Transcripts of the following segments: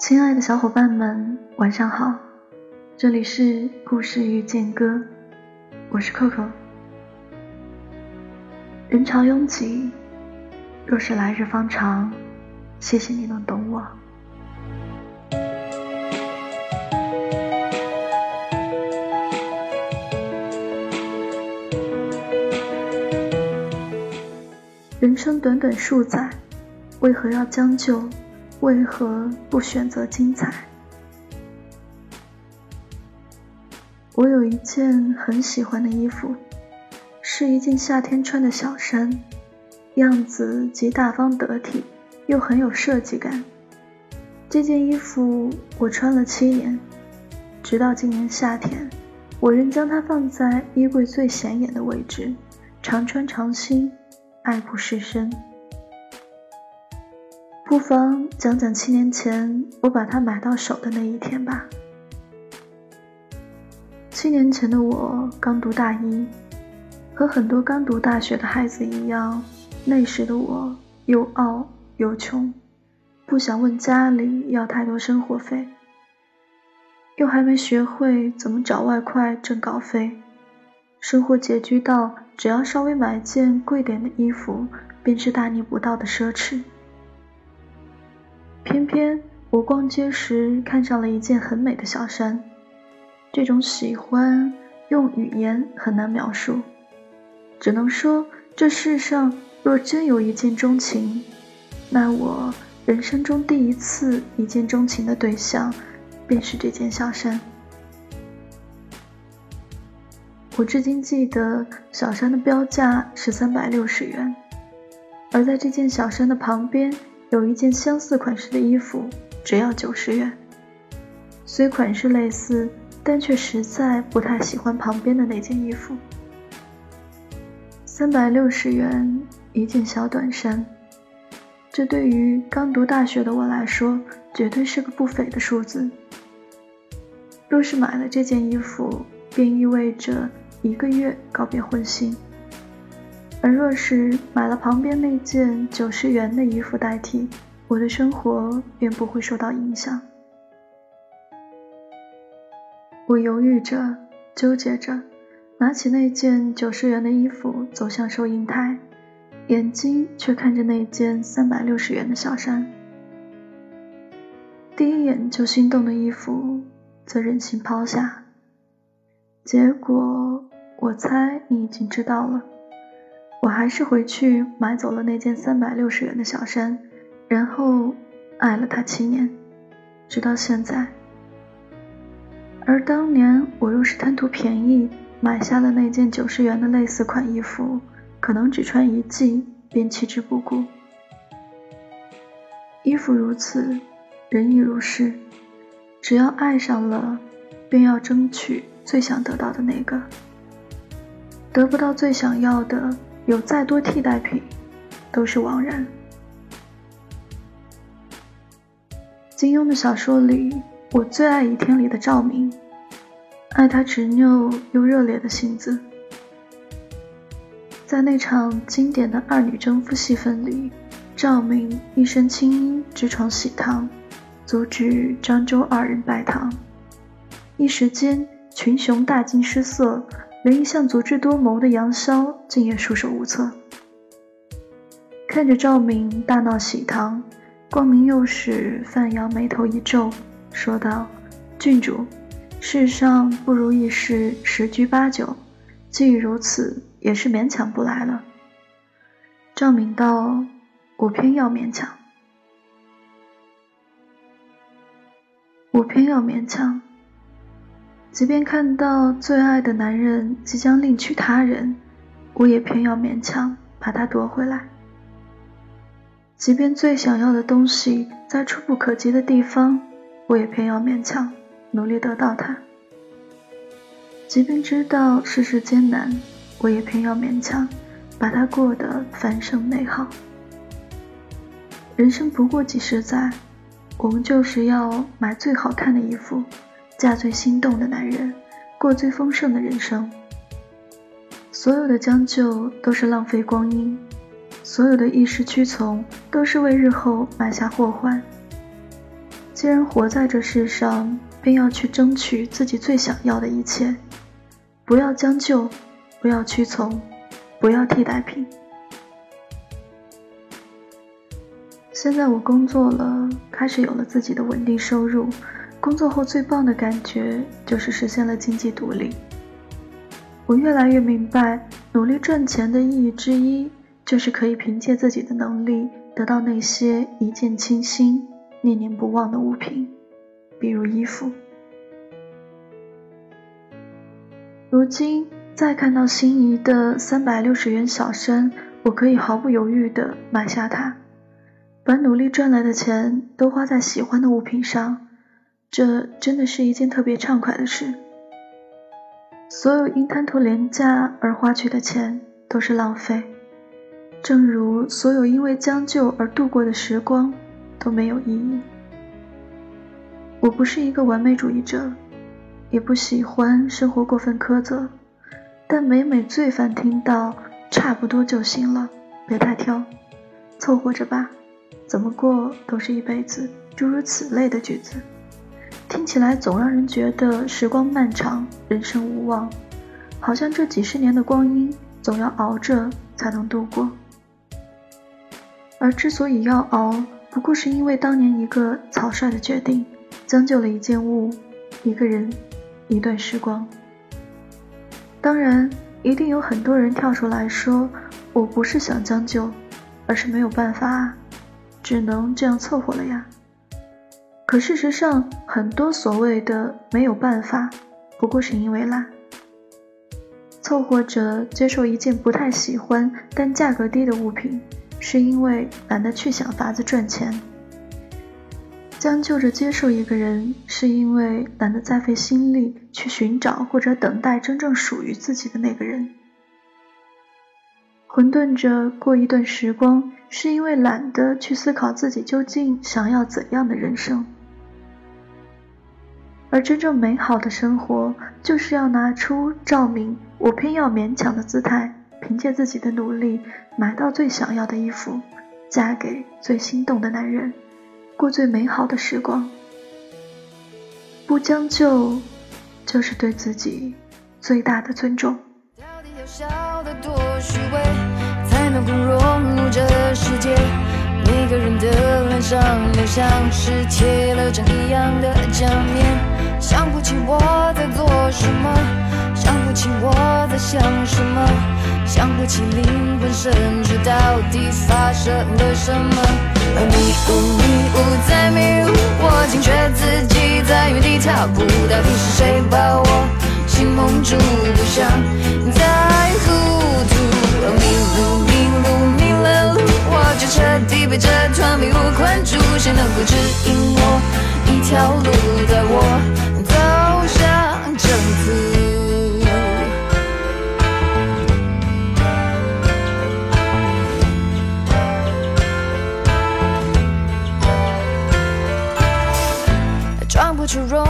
亲爱的小伙伴们，晚上好，这里是故事遇见歌，我是 Coco。人潮拥挤，若是来日方长，谢谢你能懂我。人生短短数载，为何要将就？为何不选择精彩？我有一件很喜欢的衣服，是一件夏天穿的小衫，样子既大方得体，又很有设计感。这件衣服我穿了七年，直到今年夏天，我仍将它放在衣柜最显眼的位置，常穿常新。爱不释身，不妨讲讲七年前我把它买到手的那一天吧。七年前的我刚读大一，和很多刚读大学的孩子一样，那时的我又傲又穷，不想问家里要太多生活费，又还没学会怎么找外快挣稿费。生活拮据到，只要稍微买件贵点的衣服，便是大逆不道的奢侈。偏偏我逛街时看上了一件很美的小衫，这种喜欢用语言很难描述，只能说这世上若真有一见钟情，那我人生中第一次一见钟情的对象，便是这件小衫。我至今记得小衫的标价是三百六十元，而在这件小衫的旁边有一件相似款式的衣服，只要九十元。虽款式类似，但却实在不太喜欢旁边的那件衣服。三百六十元一件小短衫，这对于刚读大学的我来说，绝对是个不菲的数字。若是买了这件衣服，便意味着。一个月告别婚心，而若是买了旁边那件九十元的衣服代替，我的生活便不会受到影响。我犹豫着，纠结着，拿起那件九十元的衣服走向收银台，眼睛却看着那件三百六十元的小衫。第一眼就心动的衣服，则任性抛下，结果。我猜你已经知道了，我还是回去买走了那件三百六十元的小衫，然后爱了它七年，直到现在。而当年我若是贪图便宜买下了那件九十元的类似款衣服，可能只穿一季便弃之不顾。衣服如此，人亦如是，只要爱上了，便要争取最想得到的那个。得不到最想要的，有再多替代品，都是枉然。金庸的小说里，我最爱《倚天》里的赵敏，爱他执拗又热烈的性子。在那场经典的二女争夫戏份里，赵敏一身青衣直闯喜堂，阻止张周二人拜堂，一时间群雄大惊失色。连一向足智多谋的杨逍竟也束手无策。看着赵敏大闹喜堂，光明右使范阳眉头一皱，说道：“郡主，世上不如意事十居八九，既如此，也是勉强不来了。”赵敏道：“我偏要勉强，我偏要勉强。”即便看到最爱的男人即将另娶他人，我也偏要勉强把他夺回来。即便最想要的东西在触不可及的地方，我也偏要勉强努力得到它。即便知道世事艰难，我也偏要勉强把它过得繁盛美好。人生不过几十载，我们就是要买最好看的衣服。嫁最心动的男人，过最丰盛的人生。所有的将就都是浪费光阴，所有的一时屈从都是为日后埋下祸患。既然活在这世上，便要去争取自己最想要的一切，不要将就，不要屈从，不要替代品。现在我工作了，开始有了自己的稳定收入。工作后最棒的感觉就是实现了经济独立。我越来越明白，努力赚钱的意义之一，就是可以凭借自己的能力得到那些一见倾心、念念不忘的物品，比如衣服。如今再看到心仪的三百六十元小衫，我可以毫不犹豫地买下它。把努力赚来的钱都花在喜欢的物品上，这真的是一件特别畅快的事。所有因贪图廉价而花去的钱都是浪费，正如所有因为将就而度过的时光都没有意义。我不是一个完美主义者，也不喜欢生活过分苛责，但每每最烦听到“差不多就行了，别太挑，凑合着吧”。怎么过都是一辈子，诸如此类的句子，听起来总让人觉得时光漫长，人生无望，好像这几十年的光阴总要熬着才能度过。而之所以要熬，不过是因为当年一个草率的决定，将就了一件物、一个人、一段时光。当然，一定有很多人跳出来说，我不是想将就，而是没有办法。只能这样凑合了呀。可事实上，很多所谓的没有办法，不过是因为懒。凑合着接受一件不太喜欢但价格低的物品，是因为懒得去想法子赚钱。将就着接受一个人，是因为懒得再费心力去寻找或者等待真正属于自己的那个人。混沌着过一段时光。是因为懒得去思考自己究竟想要怎样的人生，而真正美好的生活，就是要拿出照明，我偏要勉强的姿态，凭借自己的努力买到最想要的衣服，嫁给最心动的男人，过最美好的时光。不将就，就是对自己最大的尊重。到底要笑得多虚伪，才能够融入这世界，一个人的脸上都像是贴了张一样的假面。想不起我在做什么，想不起我在想什么，想不起灵魂深处到底发生了什么。迷雾迷雾在迷雾，我惊觉自己在原地踏步，到底是谁把迷雾困住，谁能够指引我一条路，带我走向正途？装不出融。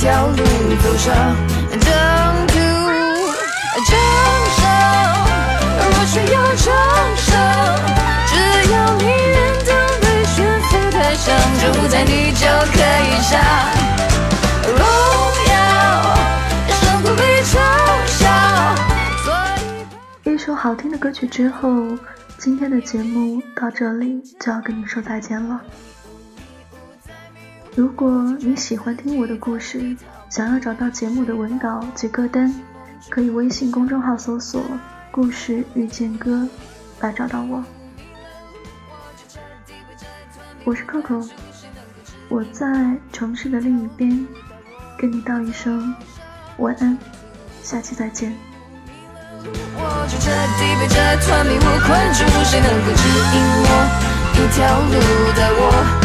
条路走上正途？掌声，若需要只要你愿当被悬浮台上，就在你就可以上荣耀，胜过被嘲笑。一首好听的歌曲之后。今天的节目到这里就要跟你说再见了。如果你喜欢听我的故事，想要找到节目的文稿及歌单，可以微信公众号搜索“故事遇见歌”来找到我。我是 Coco，我在城市的另一边，跟你道一声晚安，下期再见。我就彻底被这团迷雾困住，谁能够指引我一条路带我？